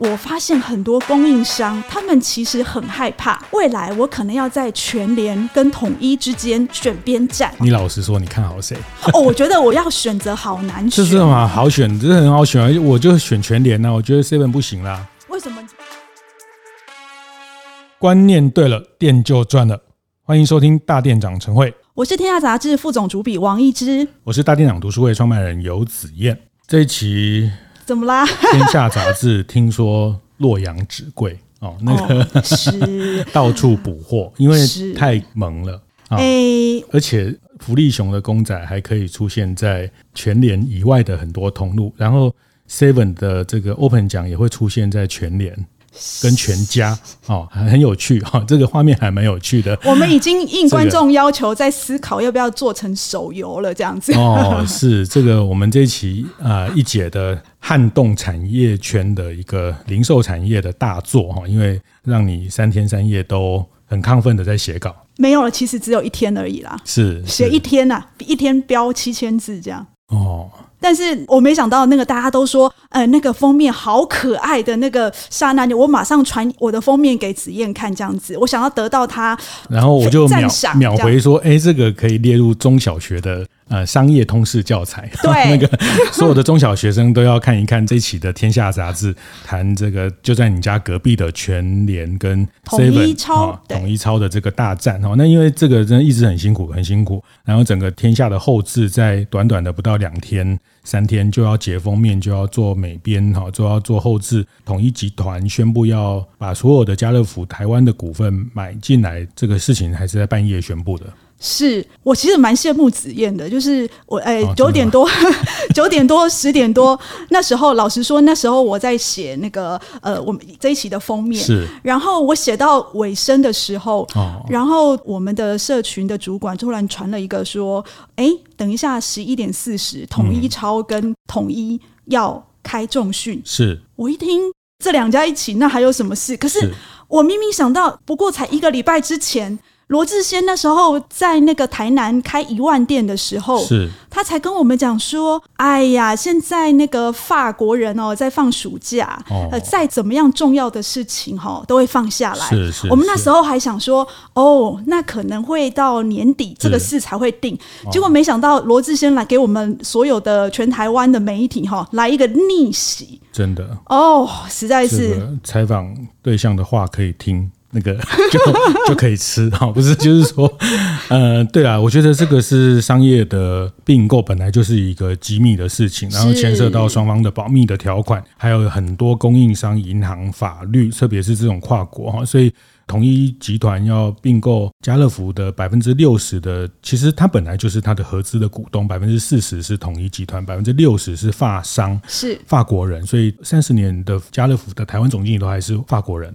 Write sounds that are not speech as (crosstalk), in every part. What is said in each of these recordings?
我发现很多供应商，他们其实很害怕未来我可能要在全联跟统一之间选边站。你老实说，你看好谁？(laughs) 哦，我觉得我要选择好难选。这 (laughs) 是嘛？好选，这是很好选啊！我就选全联啊，我觉得 seven 不行啦。为什么？观念对了，店就赚了。欢迎收听大店长晨会。我是天下杂志副总主笔王一之。我是大店长读书会创办人游子燕。这一期。怎么啦？天下杂志听说洛阳纸贵哦，那个、哦、是 (laughs) 到处补货，因为太萌了啊！欸、而且福利熊的公仔还可以出现在全联以外的很多通路，然后 Seven 的这个 Open 奖也会出现在全联。跟全家哦，很有趣哈，这个画面还蛮有趣的。我们已经应观众要求，在思考要不要做成手游了，这样子。哦，是这个我们这一期啊一姐的撼动产业圈的一个零售产业的大作哈，因为让你三天三夜都很亢奋的在写稿。没有了，其实只有一天而已啦。是写一天呐、啊，一天标七千字这样。哦。但是我没想到，那个大家都说，呃，那个封面好可爱的那个刹那，我马上传我的封面给子燕看，这样子，我想要得到他，然后我就秒秒回说，哎，这个可以列入中小学的。呃，商业通识教材，(laughs) 对那个所有的中小学生都要看一看这一期的《天下杂志》，谈这个就在你家隔壁的全联跟统一超统一超的这个大战哈。那因为这个真的一直很辛苦，很辛苦。然后整个天下的后置在短短的不到两天、三天就要截封面，就要做美编哈，就要做后置。统一集团宣布要把所有的家乐福台湾的股份买进来，这个事情还是在半夜宣布的。是我其实蛮羡慕子燕的，就是我哎 (laughs) 九点多九点多十点多那时候，老实说那时候我在写那个呃我们这一期的封面，是。然后我写到尾声的时候，哦，然后我们的社群的主管突然传了一个说，哎，等一下十一点四十，统一超跟统一要开重训，是。我一听这两家一起，那还有什么事？可是。我明明想到，不过才一个礼拜之前。罗志先那时候在那个台南开一万店的时候，是他才跟我们讲说：“哎呀，现在那个法国人哦，在放暑假，哦、呃，再怎么样重要的事情哈、哦，都会放下来。是是是”我们那时候还想说：“哦，那可能会到年底这个事才会定。”结果没想到罗志先来给我们所有的全台湾的媒体哈、哦，来一个逆袭，真的哦，实在是采访对象的话可以听。那个 (laughs) 就就可以吃哈，不是就是说，呃，对啊，我觉得这个是商业的并购，本来就是一个机密的事情，然后牵涉到双方的保密的条款，还有很多供应商、银行、法律，特别是这种跨国哈，所以统一集团要并购家乐福的百分之六十的，其实它本来就是它的合资的股东，百分之四十是统一集团，百分之六十是法商，是法国人，所以三十年的家乐福的台湾总经理都还是法国人。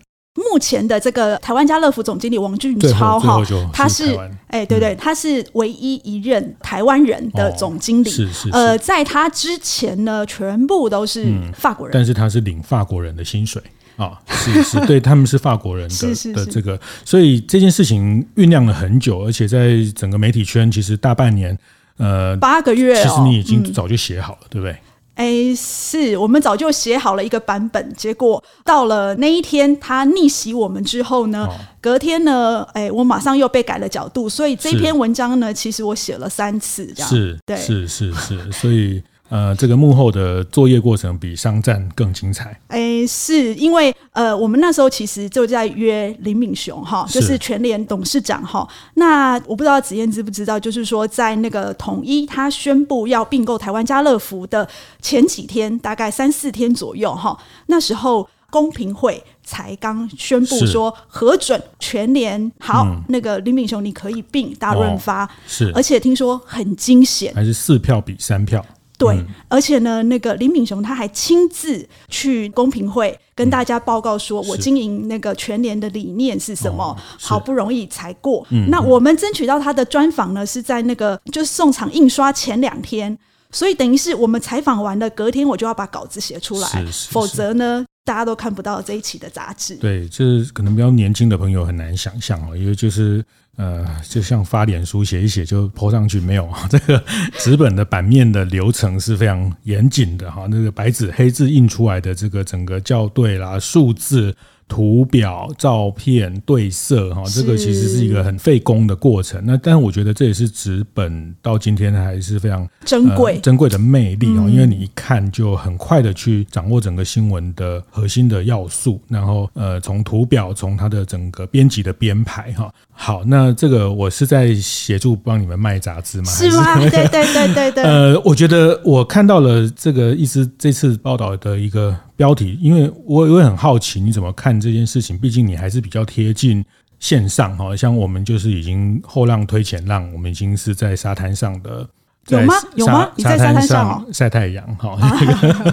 目前的这个台湾家乐福总经理王俊超哈，他是哎对对，他是唯一一任台湾人的总经理。是是。呃，在他之前呢，全部都是法国人。但是他是领法国人的薪水啊，(laughs) 是是，对他们是法国人的的这个，所以这件事情酝酿了很久，而且在整个媒体圈，其实大半年，呃，八个月，其实你已经早就写好了，对不对？哎，是我们早就写好了一个版本，结果到了那一天他逆袭我们之后呢，哦、隔天呢，哎，我马上又被改了角度，所以这篇文章呢，其实我写了三次，这样。是，对，是是是，所以。呃，这个幕后的作业过程比商战更精彩。哎，是因为呃，我们那时候其实就在约林敏雄哈，就是全联董事长哈。那我不知道子燕知不知道，就是说在那个统一他宣布要并购台湾家乐福的前几天，大概三四天左右哈，那时候公平会才刚宣布说核准全联好，嗯、那个林敏雄你可以并大润发，是，而且听说很惊险，还是四票比三票。对，而且呢，那个林敏雄他还亲自去公平会跟大家报告说，我经营那个全联的理念是什么，好不容易才过。那我们争取到他的专访呢，是在那个就是送场印刷前两天，所以等于是我们采访完了，隔天我就要把稿子写出来，是是是否则呢，大家都看不到这一期的杂志。对，这可能比较年轻的朋友很难想象哦，因为就是呃，就像发脸书写一写就 po 上去，没有这个纸本的版面的流程是非常严谨的哈，那个白纸黑字印出来的这个整个校对啦、数字。图表、照片对色，哈，这个其实是一个很费工的过程。那但是我觉得这也是纸本到今天还是非常珍贵、呃、珍贵的魅力哦，嗯、因为你一看就很快的去掌握整个新闻的核心的要素，然后呃，从图表，从它的整个编辑的编排，哈。好，那这个我是在协助帮你们卖杂志吗？是吗？对对对对对。(laughs) 呃，我觉得我看到了这个意思，这次报道的一个标题，因为我我也很好奇你怎么看这件事情。毕竟你还是比较贴近线上哈，像我们就是已经后浪推前浪，我们已经是在沙滩上的。有吗？有吗？你在沙滩上晒太阳哈，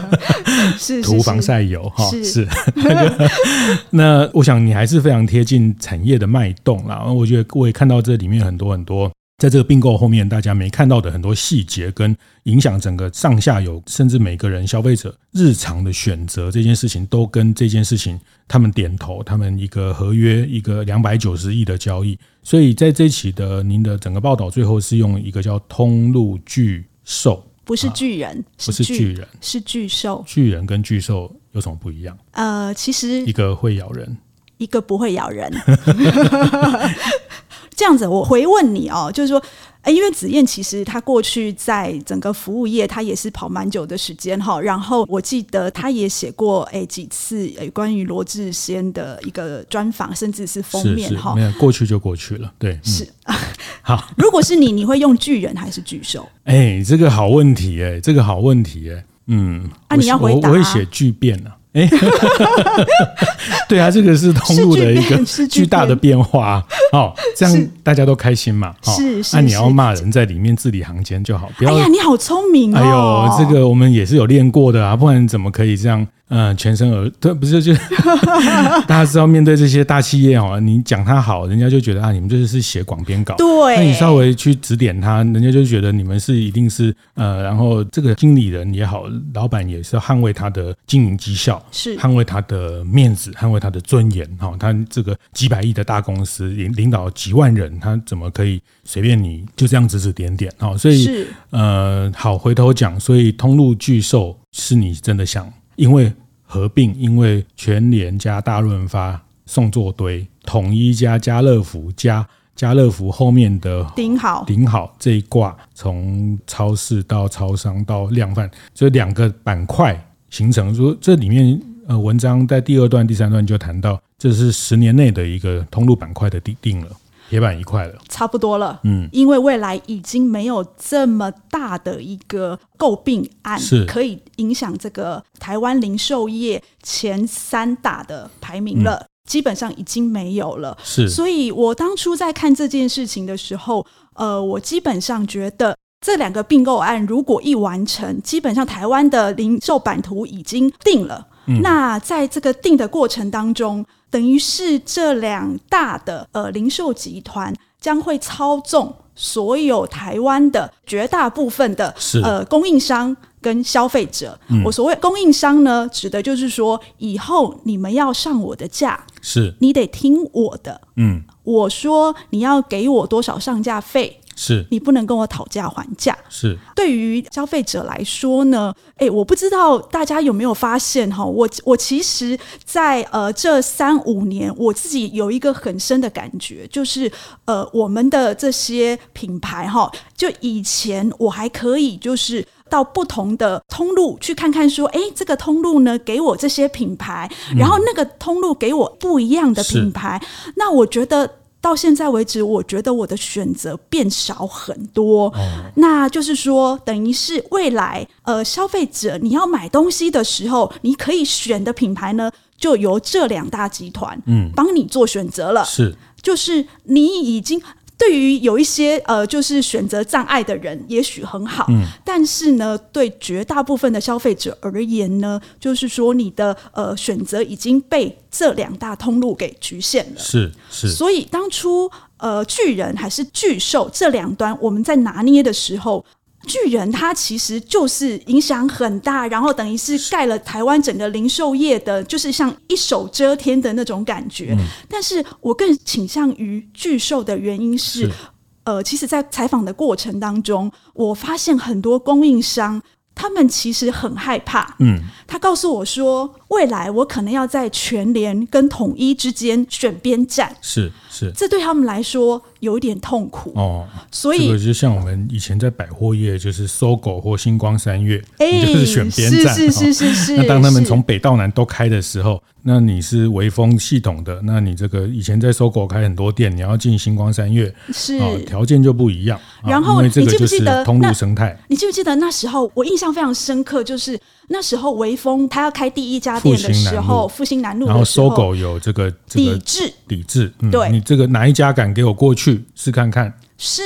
(laughs) 是涂防晒油哈，是，是那个。(laughs) 那我想你还是非常贴近产业的脉动啦。我觉得我也看到这里面很多很多。在这个并购后面，大家没看到的很多细节，跟影响整个上下游，甚至每个人消费者日常的选择，这件事情都跟这件事情他们点头，他们一个合约，一个两百九十亿的交易。所以在这一期的您的整个报道最后是用一个叫通路巨兽，不是巨人，不是巨人，是巨兽。巨人跟巨兽有什么不一样？呃，其实一个会咬人，一个不会咬人。(laughs) 这样子，我回问你哦，就是说，哎，因为子燕其实他过去在整个服务业，他也是跑蛮久的时间哈。然后我记得他也写过哎几次哎关于罗志先的一个专访，甚至是封面哈。没有过去就过去了，对，是。嗯、(laughs) (laughs) 好，如果是你，你会用巨人还是巨兽？哎，这个好问题哎，这个好问题哎，嗯，啊，你要回答、啊，我会写巨变啊。哎，(laughs) 对啊，这个是通路的一个巨大的变化哦，这样大家都开心嘛。是是，那你要骂人在里面字里行间就好，不要。哎呀，你好聪明哦！哎呦，这个我们也是有练过的啊，不然怎么可以这样？嗯，全身而退不是就 (laughs) 大家知道面对这些大企业哦，你讲他好，人家就觉得啊，你们就是是写广编稿。对，那你稍微去指点他，人家就觉得你们是一定是呃，然后这个经理人也好，老板也是要捍卫他的经营绩效，是捍卫他的面子，捍卫他的尊严。哈，他这个几百亿的大公司领领导几万人，他怎么可以随便你就这样指指点点？哈，所以是呃，好，回头讲，所以通路巨兽是你真的想。因为合并，因为全联加大润发送作堆，统一加家乐福加家乐福后面的顶好顶好这一挂，从超市到超商到量贩，这两个板块形成。说这里面呃，文章在第二段、第三段就谈到，这是十年内的一个通路板块的定定了。铁板一块了，差不多了。嗯，因为未来已经没有这么大的一个购并案，是可以影响这个台湾零售业前三大的排名了。嗯、基本上已经没有了。是，所以我当初在看这件事情的时候，呃，我基本上觉得这两个并购案如果一完成，基本上台湾的零售版图已经定了。嗯、那在这个定的过程当中。等于是这两大的呃零售集团将会操纵所有台湾的绝大部分的呃供应商跟消费者。嗯、我所谓供应商呢，指的就是说以后你们要上我的架，是你得听我的。嗯，我说你要给我多少上架费。是你不能跟我讨价还价。是对于消费者来说呢，诶，我不知道大家有没有发现哈，我我其实在呃这三五年，我自己有一个很深的感觉，就是呃我们的这些品牌哈，就以前我还可以就是到不同的通路去看看，说，诶，这个通路呢给我这些品牌，然后那个通路给我不一样的品牌，嗯、那我觉得。到现在为止，我觉得我的选择变少很多。哦、那就是说，等于是未来，呃，消费者你要买东西的时候，你可以选的品牌呢，就由这两大集团嗯帮你做选择了。是，就是你已经。对于有一些呃，就是选择障碍的人，也许很好。嗯，但是呢，对绝大部分的消费者而言呢，就是说你的呃选择已经被这两大通路给局限了。是是。所以当初呃巨人还是巨兽这两端，我们在拿捏的时候，巨人他其实就是影响很大，然后等于是盖了台湾整个零售业的，就是像一手遮天的那种感觉。嗯、但是我更倾向于巨兽的原因是，是。呃，其实，在采访的过程当中，我发现很多供应商。他们其实很害怕，嗯，他告诉我说，未来我可能要在全联跟统一之间选边站，是是，这对他们来说有一点痛苦哦。所以，这个就像我们以前在百货业，就是 SOGO 或星光三月，哎，就是选边站，是是是是是。那当他们从北到南都开的时候。那你是微风系统的，那你这个以前在 SOGO 开很多店，你要进星光三月，是条件就不一样。然后你记不记得通路生态？你记不记得那时候我印象非常深刻，就是那时候微风他要开第一家店的时候，复兴南路，然后 SOGO 有这个抵制，抵制。对，你这个哪一家敢给我过去试看看？是。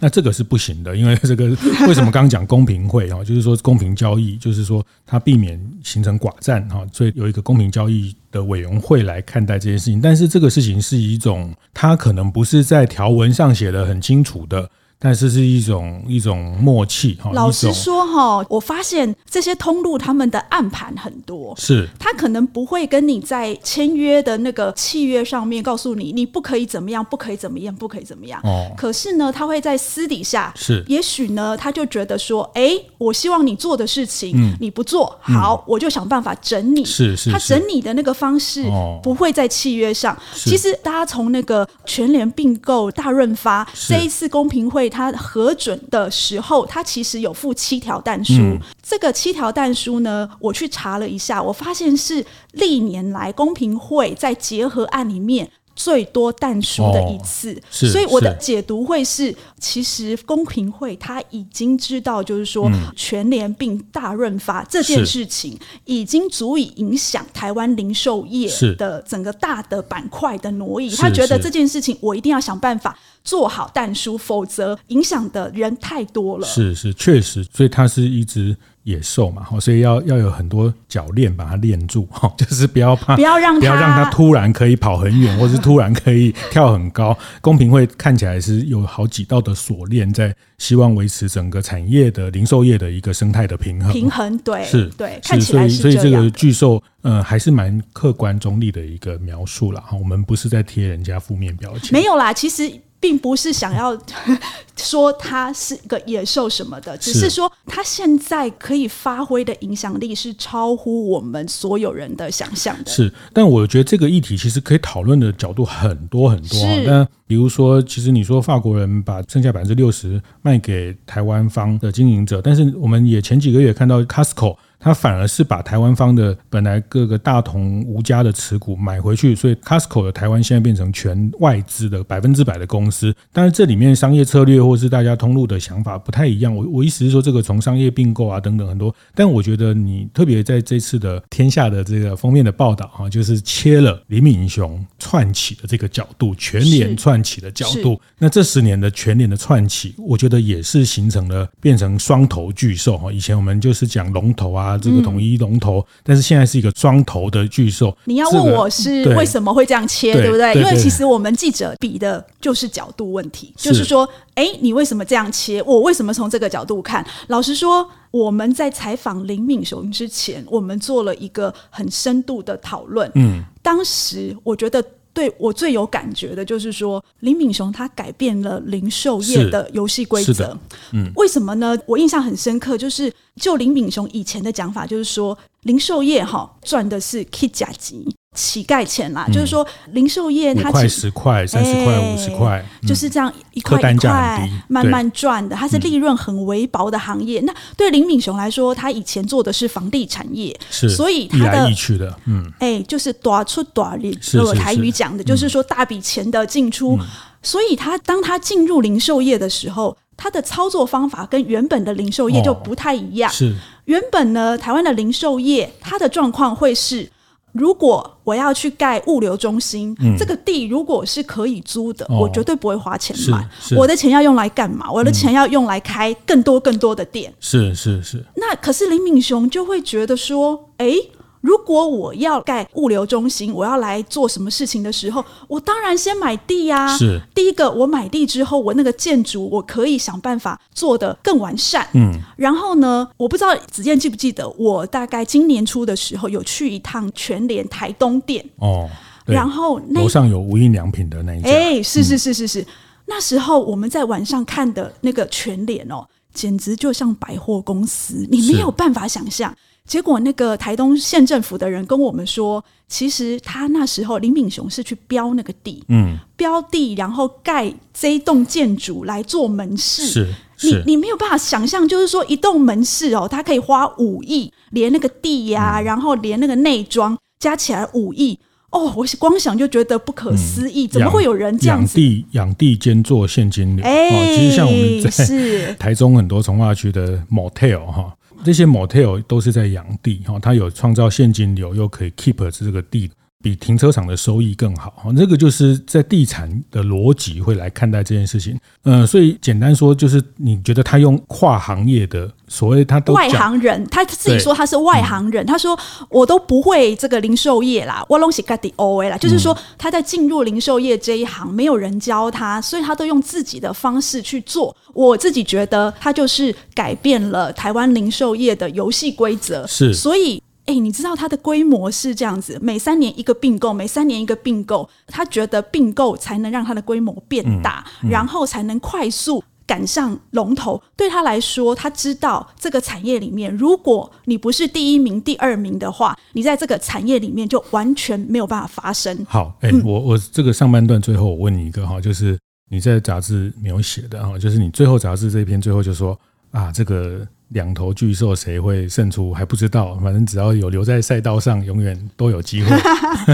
那这个是不行的，因为这个 (laughs) 为什么刚刚讲公平会啊，就是说公平交易，就是说它避免形成寡占哈，所以有一个公平交易的委员会来看待这件事情。但是这个事情是一种，它可能不是在条文上写得很清楚的。但是是一种一种默契哈。老实说哈，我发现这些通路他们的暗盘很多，是他可能不会跟你在签约的那个契约上面告诉你，你不可以怎么样，不可以怎么样，不可以怎么样。哦。可是呢，他会在私底下，是也许呢，他就觉得说，哎，我希望你做的事情，嗯，你不做好，我就想办法整你。是是。他整你的那个方式不会在契约上。其实大家从那个全联并购大润发这一次公平会。他核准的时候，他其实有附七条弹书。嗯、这个七条弹书呢，我去查了一下，我发现是历年来公平会在结合案里面。最多但书的一次，哦、所以我的解读会是，其实公平会他已经知道，就是说全联并大润发这件事情，已经足以影响台湾零售业的整个大的板块的挪移。他觉得这件事情，我一定要想办法做好淡书，否则影响的人太多了。是是，确实，所以他是一直。野兽嘛，所以要要有很多脚链把它链住，哈 (laughs) 就是不要怕，不要让它，不要让它突然可以跑很远，(laughs) 或是突然可以跳很高。公平会看起来是有好几道的锁链，在希望维持整个产业的零售业的一个生态的平衡。平衡，对，是，对，看起来是所以，所以这个巨兽，呃，还是蛮客观中立的一个描述了哈。我们不是在贴人家负面标签，没有啦，其实。并不是想要 (laughs) 说它是个野兽什么的，只是说它现在可以发挥的影响力是超乎我们所有人的想象的。是，但我觉得这个议题其实可以讨论的角度很多很多。那比如说，其实你说法国人把剩下百分之六十卖给台湾方的经营者，但是我们也前几个月看到 Costco。他反而是把台湾方的本来各个大同吴家的持股买回去，所以 Costco 的台湾现在变成全外资的百分之百的公司。但是这里面商业策略或是大家通路的想法不太一样。我我意思是说，这个从商业并购啊等等很多。但我觉得你特别在这次的天下的这个封面的报道啊，就是切了李敏雄串起的这个角度，全联串起的角度。那这十年的全联的串起，我觉得也是形成了变成双头巨兽哈。以前我们就是讲龙头啊。这个统一龙头，但是现在是一个双头的巨兽。你要问我是为什么会这样切，对不对？因为其实我们记者比的就是角度问题，就是说，哎，你为什么这样切？我为什么从这个角度看？老实说，我们在采访林敏雄之前，我们做了一个很深度的讨论。嗯，当时我觉得。对我最有感觉的就是说，林敏雄他改变了零售业的游戏规则。嗯，为什么呢？我印象很深刻，就是就林敏雄以前的讲法，就是说零售业哈赚的是 K 甲级。乞丐钱啦，嗯、就是说零售业它块十块、三十块、五十块，就是这样一块一块慢慢赚的，它是利润很微薄的行业。嗯、那对林敏雄来说，他以前做的是房地产业，是所以他的易去的，嗯，哎、欸，就是大出多利，我台语讲的就是说大笔钱的进出。嗯、所以他当他进入零售业的时候，他的操作方法跟原本的零售业就不太一样。哦、是原本呢，台湾的零售业它的状况会是。如果我要去盖物流中心，嗯、这个地如果是可以租的，哦、我绝对不会花钱买。我的钱要用来干嘛？我的钱要用来开更多更多的店。是是是。那可是林敏雄就会觉得说，哎，如果我要盖物流中心，我要来做什么事情的时候，我当然先买地呀、啊。是。第一个，我买地之后，我那个建筑我可以想办法做得更完善。嗯，然后呢，我不知道子健记不记得，我大概今年初的时候有去一趟全联台东店。哦，然后楼上有无印良品的那一家，哎，是是是是是，嗯、那时候我们在晚上看的那个全联哦，简直就像百货公司，你没有办法想象。结果那个台东县政府的人跟我们说，其实他那时候林敏雄是去标那个地，嗯，标地然后盖这一栋建筑来做门市，是，是。你你没有办法想象，就是说一栋门市哦，他可以花五亿，连那个地呀、啊，嗯、然后连那个内装加起来五亿，哦，我光想就觉得不可思议，嗯、怎么会有人这样子？养地养地兼做现金流，哎、哦，其实像我们在是。(laughs) 台中很多从化区的 motel 哈。这些 motel 都是在养地哈，它有创造现金流，又可以 keep 这个地。比停车场的收益更好，这个就是在地产的逻辑会来看待这件事情。嗯，所以简单说，就是你觉得他用跨行业的所谓他都外行人，他自己说他是外行人，他说我都不会这个零售业啦，我拢是家己学的啦，就是说他在进入零售业这一行，没有人教他，所以他都用自己的方式去做。我自己觉得他就是改变了台湾零售业的游戏规则，是，所以。哎，你知道它的规模是这样子，每三年一个并购，每三年一个并购。他觉得并购才能让它的规模变大，嗯嗯、然后才能快速赶上龙头。对他来说，他知道这个产业里面，如果你不是第一名、第二名的话，你在这个产业里面就完全没有办法发生。好，哎，我我这个上半段最后我问你一个哈，就是你在杂志没有写的哈，就是你最后杂志这一篇最后就说啊，这个。两头巨兽谁会胜出还不知道，反正只要有留在赛道上，永远都有机会。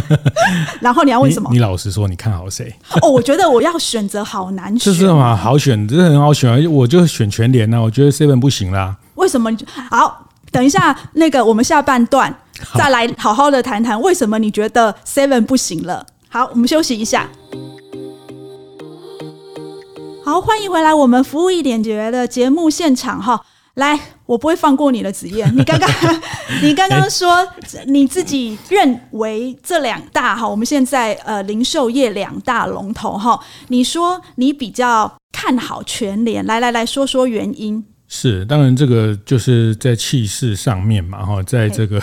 (laughs) 然后你要问什么？你，你老实说，你看好谁？哦，我觉得我要选择好难选。是吗？好选，这很好选啊！我就选全联啊，我觉得 Seven 不行啦。为什么？好，等一下，那个我们下半段再来好好的谈谈为什么你觉得 Seven 不行了。好，我们休息一下。好，欢迎回来，我们服务一点觉的节目现场哈。来，我不会放过你的子燕。你刚刚，(laughs) 你刚刚说你自己认为这两大哈，我们现在呃零售业两大龙头哈，你说你比较看好全联，来来来说说原因。是，当然这个就是在气势上面嘛哈，在这个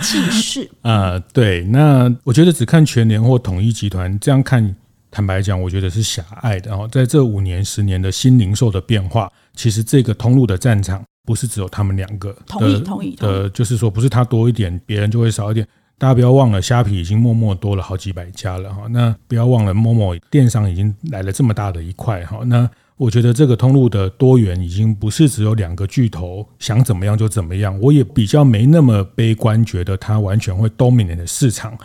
气势 (laughs) 啊，对。那我觉得只看全联或统一集团这样看。坦白讲，我觉得是狭隘的。然后在这五年、十年的新零售的变化，其实这个通路的战场不是只有他们两个。同意，同意。的，就是说，不是他多一点，别人就会少一点。大家不要忘了，虾皮已经默默多了好几百家了哈。那不要忘了，momo 电商已经来了这么大的一块哈。那我觉得这个通路的多元已经不是只有两个巨头想怎么样就怎么样。我也比较没那么悲观，觉得它完全会 dominate 的市场。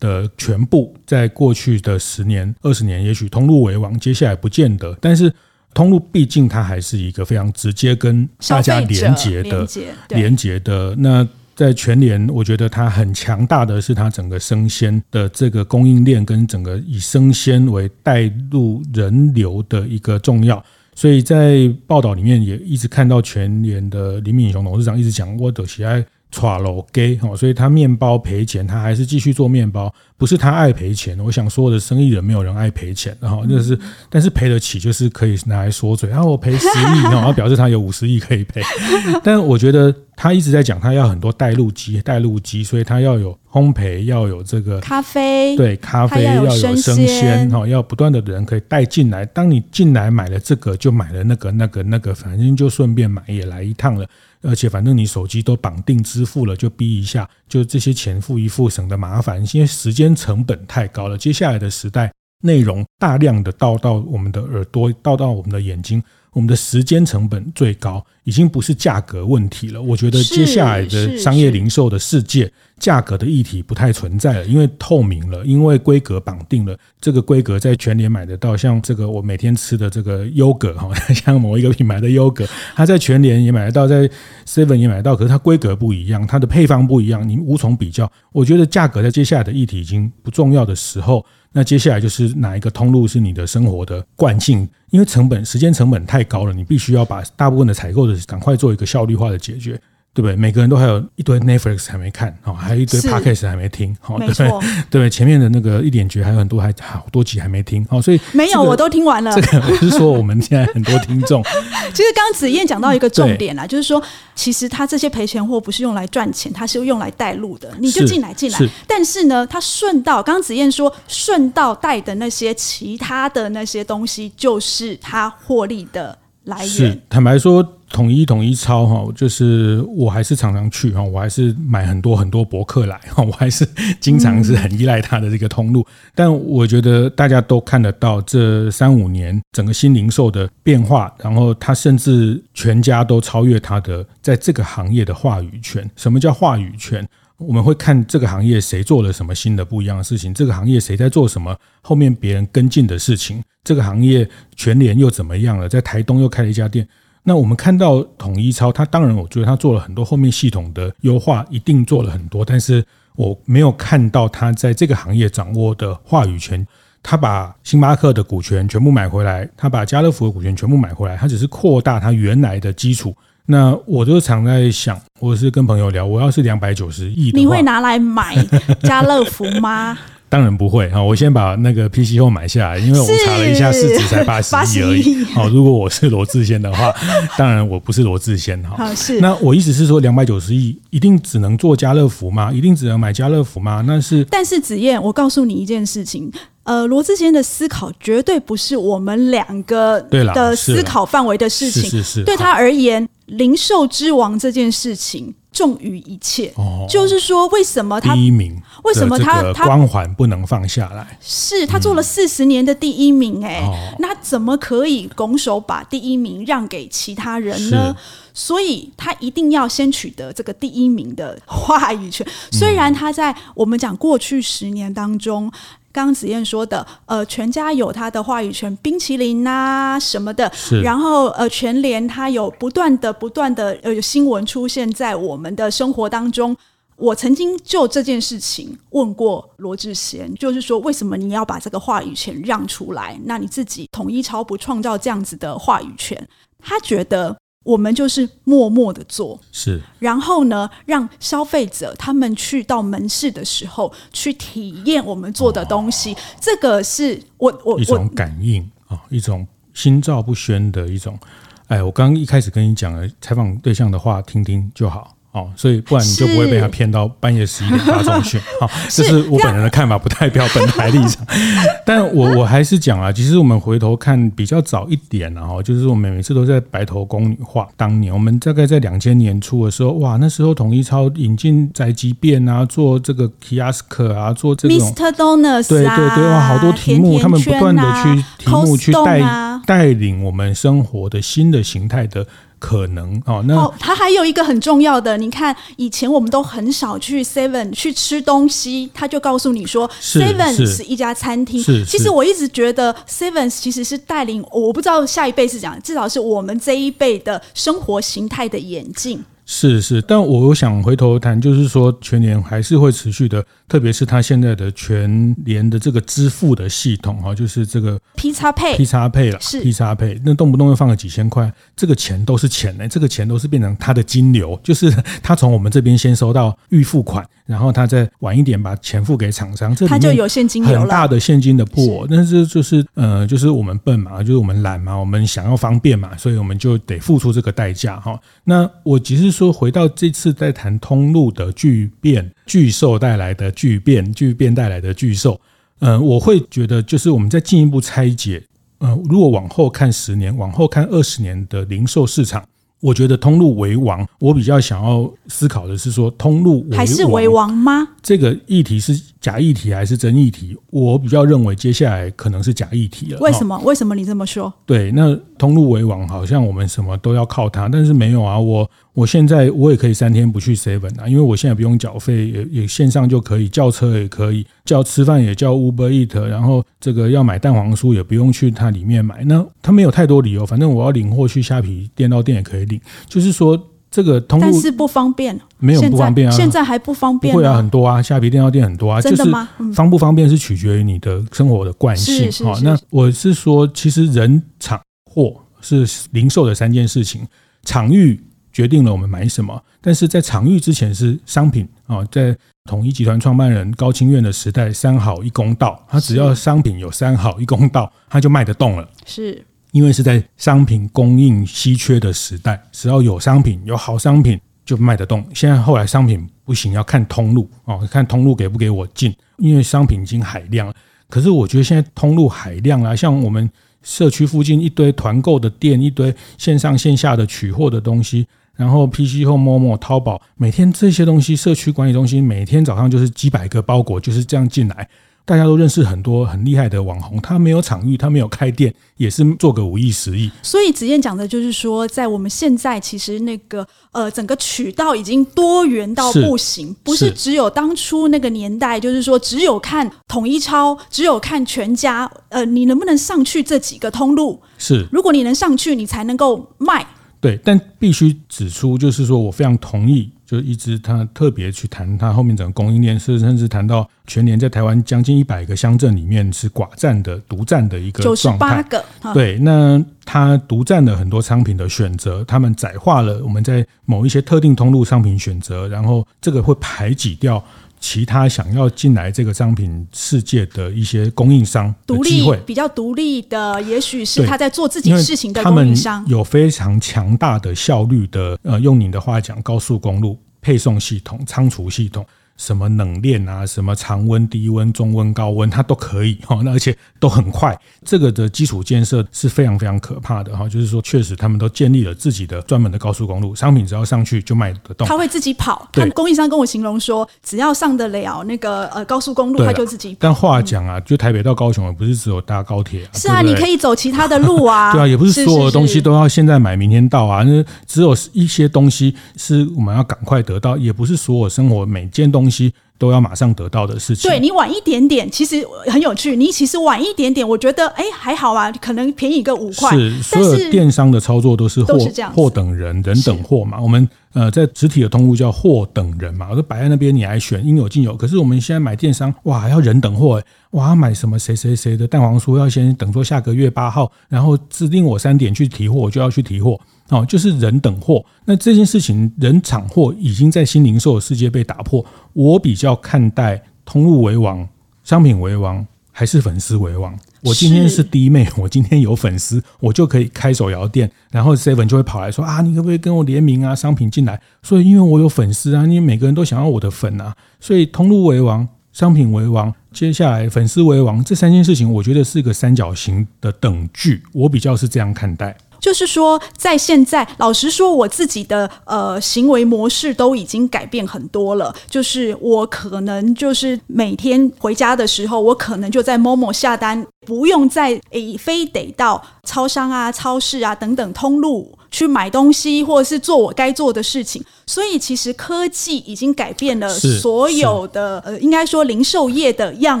的全部，在过去的十年、二十年，也许通路为王，接下来不见得。但是通路毕竟它还是一个非常直接跟大家连接的、连接的。那在全联，我觉得它很强大的是它整个生鲜的这个供应链跟整个以生鲜为带入人流的一个重要。所以在报道里面也一直看到全联的林敏雄董事长一直讲，我的喜爱。抓楼给哦，所以他面包赔钱，他还是继续做面包，不是他爱赔钱。我想说的生意人没有人爱赔钱，然后就是，但是赔得起就是可以拿来说嘴。然后我赔十亿，然后表示他有五十亿可以赔。(laughs) 但我觉得他一直在讲，他要很多带路机，带路机，所以他要有烘焙，要有这个咖啡，对，咖啡要有生鲜哈，要不断的人可以带进来。当你进来买了这个，就买了那个，那个，那个，反正就顺便买也来一趟了。而且反正你手机都绑定支付了，就逼一下，就这些钱付一付，省得麻烦。因为时间成本太高了。接下来的时代，内容大量的到到我们的耳朵，到到我们的眼睛。我们的时间成本最高，已经不是价格问题了。我觉得接下来的商业零售的世界，价格的议题不太存在了，因为透明了，因为规格绑定了。这个规格在全联买得到，像这个我每天吃的这个优格哈，(laughs) 像某一个品牌的优格，它在全联也买得到，在 Seven 也买得到，可是它规格不一样，它的配方不一样，你无从比较。我觉得价格在接下来的议题已经不重要的时候。那接下来就是哪一个通路是你的生活的惯性？因为成本、时间成本太高了，你必须要把大部分的采购的赶快做一个效率化的解决。对不对？每个人都还有一堆 Netflix 还没看，哦，还有一堆 Podcast 还没听，哦，对不对？(laughs) 对，前面的那个一点绝还有很多还好多集还没听，哦，所以没有，我都听完了。这个我是说，我们现在很多听众，(laughs) 其实刚刚子燕讲到一个重点啦，就是说，其实他这些赔钱货不是用来赚钱，他是用来带路的，你就进来进来。但是呢，他顺道，刚刚子燕说，顺道带的那些其他的那些东西，就是他获利的来源。是，坦白说。统一统一超哈，就是我还是常常去哈，我还是买很多很多博客来哈，(laughs) 我还是经常是很依赖它的这个通路。但我觉得大家都看得到这三五年整个新零售的变化，然后它甚至全家都超越它的在这个行业的话语权。什么叫话语权？我们会看这个行业谁做了什么新的不一样的事情，这个行业谁在做什么，后面别人跟进的事情，这个行业全联又怎么样了？在台东又开了一家店。那我们看到统一超，它当然我觉得它做了很多后面系统的优化，一定做了很多，但是我没有看到它在这个行业掌握的话语权。他把星巴克的股权全部买回来，他把家乐福的股权全部买回来，他只是扩大他原来的基础。那我就常在想，我是跟朋友聊，我要是两百九十亿，你会拿来买 (laughs) 家乐福吗？当然不会哈，我先把那个 PC Home 买下来，因为我查了一下市值才八十亿而已。好，如果我是罗志贤的话，(laughs) 当然我不是罗志贤哈。是。那我意思是说，两百九十亿一定只能做家乐福吗？一定只能买家乐福吗？那是。但是子燕，我告诉你一件事情，呃，罗志贤的思考绝对不是我们两个的思考范围的事情。是是是。对他而言，零售之王这件事情。重于一切，哦，就是说，为什么他第一名？为什么他他光环不能放下来？是他做了四十年的第一名，欸，哎，嗯，那怎么可以拱手把第一名让给其他人呢？所以他一定要先取得这个第一名的话语权。虽然他在我们讲过去十年当中。刚子燕说的，呃，全家有他的话语权，冰淇淋啊什么的，然后呃，全联他有不断的、不断的呃新闻出现在我们的生活当中。我曾经就这件事情问过罗志贤，就是说，为什么你要把这个话语权让出来？那你自己统一超不创造这样子的话语权？他觉得。我们就是默默的做，是，然后呢，让消费者他们去到门市的时候去体验我们做的东西，哦、这个是我我一种感应啊、哦，一种心照不宣的一种。哎，我刚刚一开始跟你讲了采访对象的话，听听就好。哦，所以不然你就不会被他骗到半夜十一点发重讯。好，这是我本人的看法，不代表本台立场。(laughs) 但我我还是讲啊，其实我们回头看比较早一点啊，哈，就是我们每次都在白头宫女话。当年我们大概在两千年初的时候，哇，那时候统一超引进宅急便啊，做这个 kiosk 啊，做这种 Mr. Donuts 对对对，哇，好多题目，他们不断的去题目去带带领我们生活的新的形态的。可能哦，那哦，它还有一个很重要的，你看以前我们都很少去 Seven 去吃东西，他就告诉你说 Seven 是一家餐厅。其实我一直觉得 Seven 其实是带领，我不知道下一辈是怎样，至少是我们这一辈的生活形态的演进。是是，但我想回头谈，就是说全年还是会持续的，特别是他现在的全年的这个支付的系统哈，就是这个 P 叉配 P 叉配了，是 P 叉配，那动不动就放个几千块，这个钱都是钱呢，这个钱都是变成他的金流，就是他从我们这边先收到预付款，然后他再晚一点把钱付给厂商，这他就有现金很大的现金的破，但是就是呃，就是我们笨嘛，就是我们懒嘛，我们想要方便嘛，所以我们就得付出这个代价哈。那我其实。说回到这次在谈通路的巨变、巨兽带来的巨变、巨变带来的巨兽，嗯，我会觉得就是我们再进一步拆解，呃，如果往后看十年、往后看二十年的零售市场。我觉得通路为王，我比较想要思考的是说，通路为王还是为王吗？这个议题是假议题还是真议题？我比较认为接下来可能是假议题了。为什么？为什么你这么说？对，那通路为王，好像我们什么都要靠它，但是没有啊，我。我现在我也可以三天不去 seven 啊，因为我现在不用缴费，也也线上就可以叫车，也可以叫吃饭，也叫 Uber Eat，然后这个要买蛋黄酥也不用去它里面买。那它没有太多理由，反正我要领货去虾皮店到店也可以领。就是说这个通路，但是不方便，没有不方便啊，现在还不方便，会啊，很多啊，虾皮店到店很多啊，真的吗？就是方不方便是取决于你的生活的惯性。好，那我是说，其实人场货是零售的三件事情，场域。决定了我们买什么。但是在场域之前是商品啊，在统一集团创办人高清院的时代，三好一公道，他只要商品有三好一公道，他就卖得动了。是。因为是在商品供应稀缺的时代，只要有商品，有好商品就卖得动。现在后来商品不行，要看通路哦，看通路给不给我进，因为商品已经海量了。可是我觉得现在通路海量啊，像我们社区附近一堆团购的店，一堆线上线下的取货的东西，然后 PC 或 Momo、淘宝，每天这些东西，社区管理中心每天早上就是几百个包裹就是这样进来。大家都认识很多很厉害的网红，他没有场域，他没有开店，也是做个五亿、十亿。所以子燕讲的就是说，在我们现在其实那个呃整个渠道已经多元到不行，是不是只有当初那个年代，就是说只有看统一超，只有看全家，呃，你能不能上去这几个通路？是，如果你能上去，你才能够卖。对，但必须指出，就是说我非常同意。就一直他特别去谈他后面整个供应链，是甚至谈到全年在台湾将近一百个乡镇里面是寡占的、独占的一个状态。九十八个，对，那他独占了很多商品的选择，他们窄化了我们在某一些特定通路商品选择，然后这个会排挤掉。其他想要进来这个商品世界的一些供应商，独立比较独立的，也许是他在做自己事情的供应商，有非常强大的效率的，呃，用你的话讲，高速公路配送系统、仓储系统。什么冷链啊，什么常温、低温、中温、高温，它都可以 (laughs) 哈。那而且都很快，这个的基础建设是非常非常可怕的哈。就是说，确实他们都建立了自己的专门的高速公路，商品只要上去就卖得动。他会自己跑，他供应商跟我形容说，只要上得了那个呃高速公路，他就自己跑。但话讲啊，就台北到高雄也不是只有搭高铁啊。是啊，你可以走其他的路啊。(laughs) 对啊，也不是所有的东西都要现在买明天到啊。那只有一些东西是我们要赶快得到，也不是所有生活每件东西。都要马上得到的事情。对，你晚一点点，其实很有趣。你其实晚一点点，我觉得哎还好啊，可能便宜个五块。是，所有电商的操作都是货货等人，人等货嘛。我们呃在实体的通路叫货等人嘛，我说摆在那边你来选，应有尽有。可是我们现在买电商，哇，还要人等货哎，哇，买什么谁谁谁的蛋黄酥要先等说下个月八号，然后指定我三点去提货，我就要去提货。哦，就是人等货。那这件事情，人抢货已经在新零售的世界被打破。我比较看待通路为王，商品为王，还是粉丝为王？我今天是弟妹，我今天有粉丝，我就可以开手摇店，然后 seven 就会跑来说啊，你可不可以跟我联名啊？商品进来。所以因为我有粉丝啊，因为每个人都想要我的粉啊，所以通路为王，商品为王，接下来粉丝为王，这三件事情，我觉得是个三角形的等距。我比较是这样看待。就是说，在现在，老实说，我自己的呃行为模式都已经改变很多了。就是我可能就是每天回家的时候，我可能就在 Momo 下单，不用再诶非得到超商啊、超市啊等等通路去买东西，或者是做我该做的事情。所以，其实科技已经改变了所有的呃，应该说零售业的样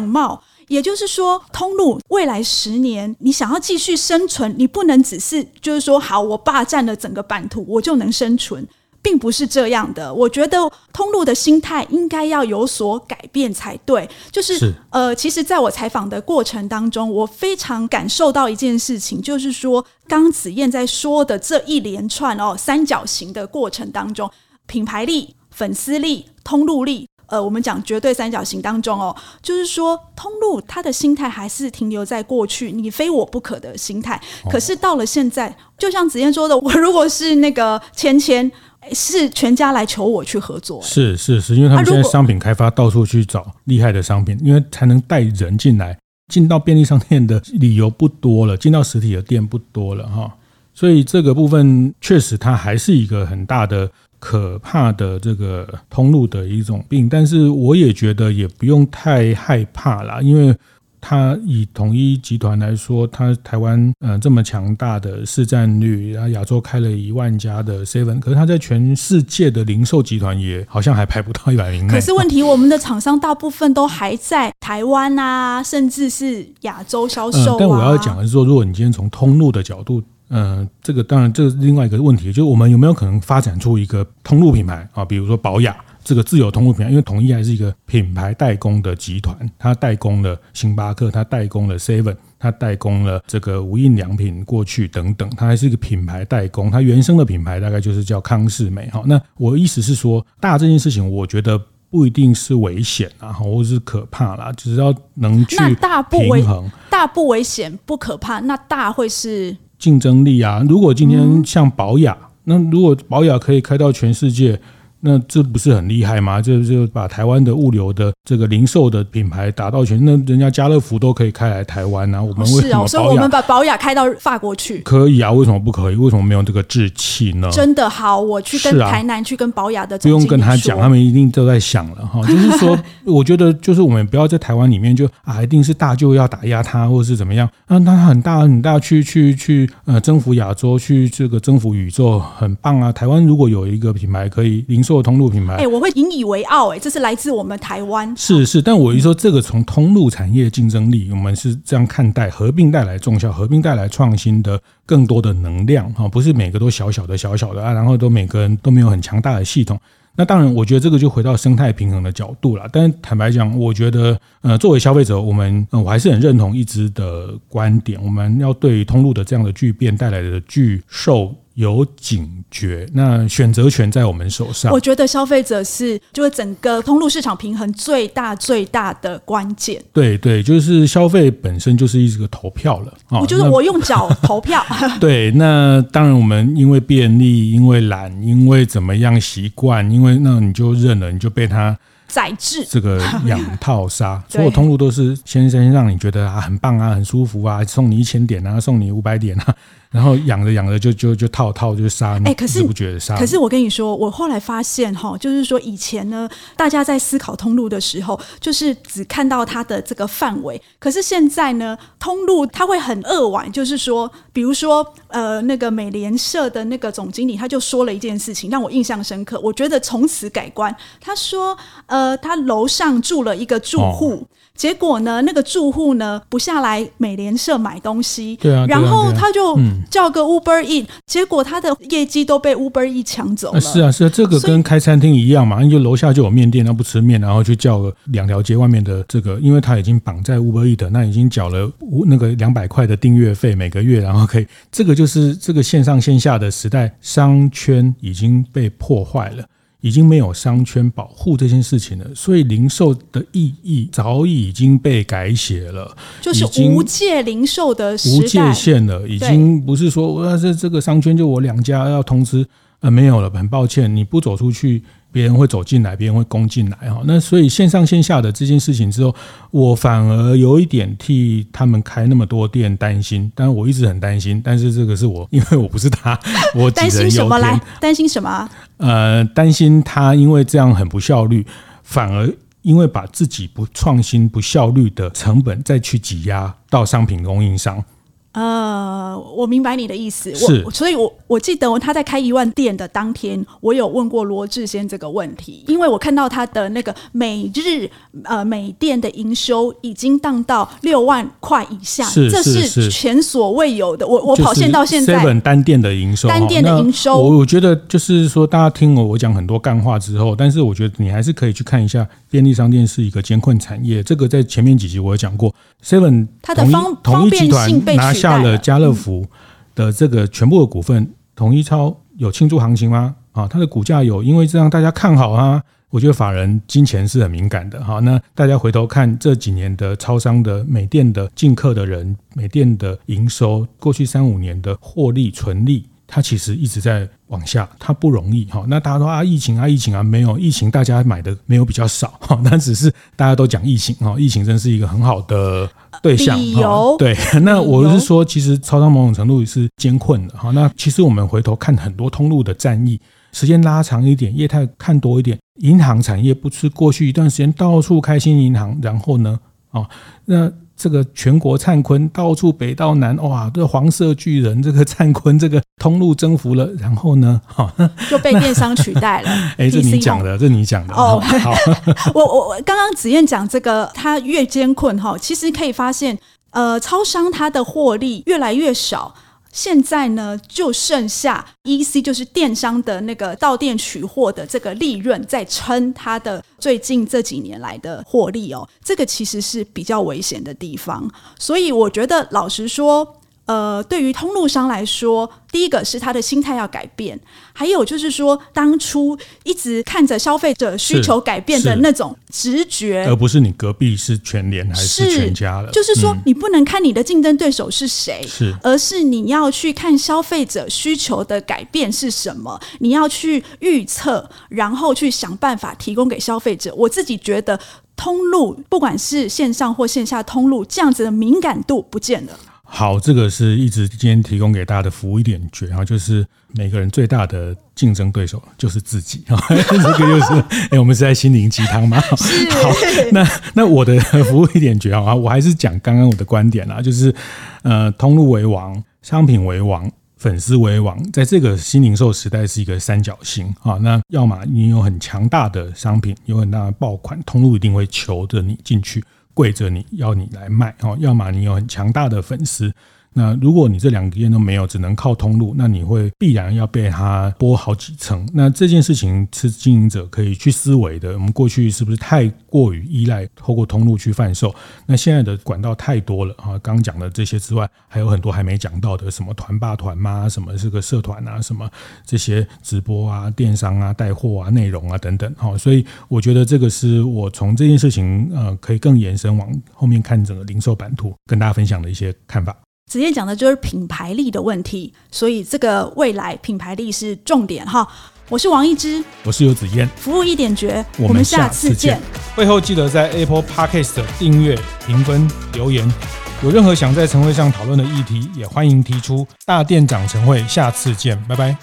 貌。也就是说，通路未来十年，你想要继续生存，你不能只是就是说，好，我霸占了整个版图，我就能生存，并不是这样的。我觉得通路的心态应该要有所改变才对。就是，呃，其实在我采访的过程当中，我非常感受到一件事情，就是说，刚子燕在说的这一连串哦三角形的过程当中，品牌力、粉丝力、通路力。呃，我们讲绝对三角形当中哦，就是说通路他的心态还是停留在过去你非我不可的心态。可是到了现在，就像子燕说的，我如果是那个芊芊，是全家来求我去合作。是是是，因为他们现在商品开发到处去找厉害的商品，因为才能带人进来，进到便利商店的理由不多了，进到实体的店不多了哈。所以这个部分确实它还是一个很大的。可怕的这个通路的一种病，但是我也觉得也不用太害怕啦，因为它以统一集团来说，它台湾呃这么强大的市占率，然后亚洲开了一万家的 seven，可是它在全世界的零售集团也好像还排不到一百名。可是问题，我们的厂商大部分都还在台湾啊，甚至是亚洲销售啊。但我要讲的是说，如果你今天从通路的角度。嗯、呃，这个当然，这是另外一个问题，就是我们有没有可能发展出一个通路品牌啊？比如说宝雅这个自有通路品牌，因为统一还是一个品牌代工的集团，它代工了星巴克，它代工了 Seven，它代工了这个无印良品过去等等，它还是一个品牌代工，它原生的品牌大概就是叫康士美哈。那我意思是说，大这件事情，我觉得不一定是危险啊，或是可怕啦，只要能去平衡，大不危，大不危险不可怕，那大会是竞争力啊。如果今天像保雅，嗯、那如果保雅可以开到全世界。那这不是很厉害吗？这就把台湾的物流的这个零售的品牌打到全，那人家家乐福都可以开来台湾啊，我们为什么？所以我们把宝雅开到法国去？可以啊，为什么不可以？为什么没有这个志气呢？真的好，我去跟台南去跟宝雅的不用跟他讲，他们一定都在想了哈。就是说，(laughs) 我觉得就是我们不要在台湾里面就啊，一定是大舅要打压他，或者是怎么样？啊，他很大很大，去去去呃，征服亚洲，去这个征服宇宙，很棒啊！台湾如果有一个品牌可以零。做通路品牌，哎、欸，我会引以为傲，哎，这是来自我们台湾。是是，但我一说这个从通路产业竞争力，我们是这样看待，合并带来重效，合并带来创新的更多的能量，哈，不是每个都小小的小小的啊，然后都每个人都没有很强大的系统。那当然，我觉得这个就回到生态平衡的角度了。但是坦白讲，我觉得，呃，作为消费者，我们，呃，我还是很认同一支的观点，我们要对通路的这样的巨变带来的巨兽。有警觉，那选择权在我们手上。我觉得消费者是就是整个通路市场平衡最大最大的关键。对对，就是消费本身就是一个投票了啊。我就是我用脚投票。(laughs) 对，那当然我们因为便利，因为懒，因为怎么样习惯，因为那你就认了，你就被他宰制。这个养套杀，(laughs) 所有通路都是先生让你觉得啊很棒啊，很舒服啊，送你一千点啊，送你五百点啊。然后养着养着就就就套套就杀你，哎，可是不觉得杀？可是我跟你说，我后来发现哈，就是说以前呢，大家在思考通路的时候，就是只看到它的这个范围。可是现在呢，通路它会很扼腕，就是说，比如说呃，那个美联社的那个总经理，他就说了一件事情，让我印象深刻。我觉得从此改观。他说，呃，他楼上住了一个住户。哦结果呢，那个住户呢不下来美联社买东西，对啊，然后他就叫个 Uber Eats，结果他的业绩都被 Uber Eats 抢走了。是啊，是啊，这个跟开餐厅一样嘛，你就楼下就有面店，他不吃面，然后去叫个两条街外面的这个，因为他已经绑在 Uber Eats，那已经缴了那个两百块的订阅费每个月，然后可以，这个就是这个线上线下的时代，商圈已经被破坏了。已经没有商圈保护这件事情了，所以零售的意义早已经被改写了，就是无界零售的无界限了，已经不是说我这这个商圈就我两家要通知，呃，没有了，很抱歉，你不走出去。别人会走进来，别人会攻进来哈。那所以线上线下的这件事情之后，我反而有一点替他们开那么多店担心。但我一直很担心，但是这个是我，(laughs) 因为我不是他，我。担心什么来？担心什么？呃，担心他因为这样很不效率，反而因为把自己不创新、不效率的成本再去挤压到商品供应商。呃，我明白你的意思。是，我所以我，我我记得他在开一万店的当天，我有问过罗志先这个问题，因为我看到他的那个每日呃每店的营收已经降到六万块以下，是这是前所未有的。我我跑线到现在，seven 单店的营收，单店的营收，我我觉得就是说，大家听我我讲很多干话之后，但是我觉得你还是可以去看一下，便利商店是一个艰困产业，这个在前面几集我有讲过，seven 它的方统一集团拿下了家乐福的这个全部的股份，统一超有庆祝行情吗？啊，它的股价有因为这样大家看好啊？我觉得法人金钱是很敏感的哈。那大家回头看这几年的超商的美店的进客的人，美店的营收，过去三五年的获利纯利。它其实一直在往下，它不容易哈。那大家说啊，疫情啊，疫情啊，没有疫情，大家买的没有比较少哈。那只是大家都讲疫情哈，疫情真是一个很好的对象。对，(laughs) 那我是说，其实超商某种程度是艰困的哈。那其实我们回头看很多通路的战役，时间拉长一点，业态看多一点，银行产业不是过去一段时间到处开新银行，然后呢，啊，那。这个全国灿坤，到处北到南，哇！这黄色巨人，这个灿坤，这个通路征服了，然后呢，哈，就被电商取代了。(laughs) 哎，这你讲的，这你讲的。哦，好，(laughs) 我我我刚刚子燕讲这个，他越艰困哈，其实可以发现，呃，超商它的获利越来越少。现在呢，就剩下 EC，就是电商的那个到店取货的这个利润，在撑它的最近这几年来的获利哦。这个其实是比较危险的地方，所以我觉得，老实说。呃，对于通路商来说，第一个是他的心态要改变，还有就是说，当初一直看着消费者需求改变的那种直觉，而不是你隔壁是全联还是全家了。就是说，你不能看你的竞争对手是谁，是、嗯，而是你要去看消费者需求的改变是什么，你要去预测，然后去想办法提供给消费者。我自己觉得，通路不管是线上或线下通路，这样子的敏感度不见了。好，这个是一直今天提供给大家的服务一点诀，啊就是每个人最大的竞争对手就是自己啊。(laughs) 这个就是，哎，我们是在心灵鸡汤吗？(laughs) 好，那那我的服务一点诀啊，我还是讲刚刚我的观点啦，就是呃，通路为王，商品为王，粉丝为王，在这个新零售时代是一个三角形啊。那要么你有很强大的商品，有很大的爆款，通路一定会求着你进去。跪着你要你来卖哦，要么你有很强大的粉丝。那如果你这两个件都没有，只能靠通路，那你会必然要被它剥好几层。那这件事情是经营者可以去思维的。我们过去是不是太过于依赖透过通路去贩售？那现在的管道太多了啊！刚讲的这些之外，还有很多还没讲到的，什么团爸团妈，什么是个社团啊，什么这些直播啊、电商啊、带货啊、内容啊等等。哈，所以我觉得这个是我从这件事情呃，可以更延伸往后面看整个零售版图，跟大家分享的一些看法。子燕讲的就是品牌力的问题，所以这个未来品牌力是重点哈。我是王一之，我是游子燕，服务一点绝，我们下次见。会后记得在 Apple Podcast 订阅、评分、留言。有任何想在晨会上讨论的议题，也欢迎提出。大店长晨会，下次见，拜拜。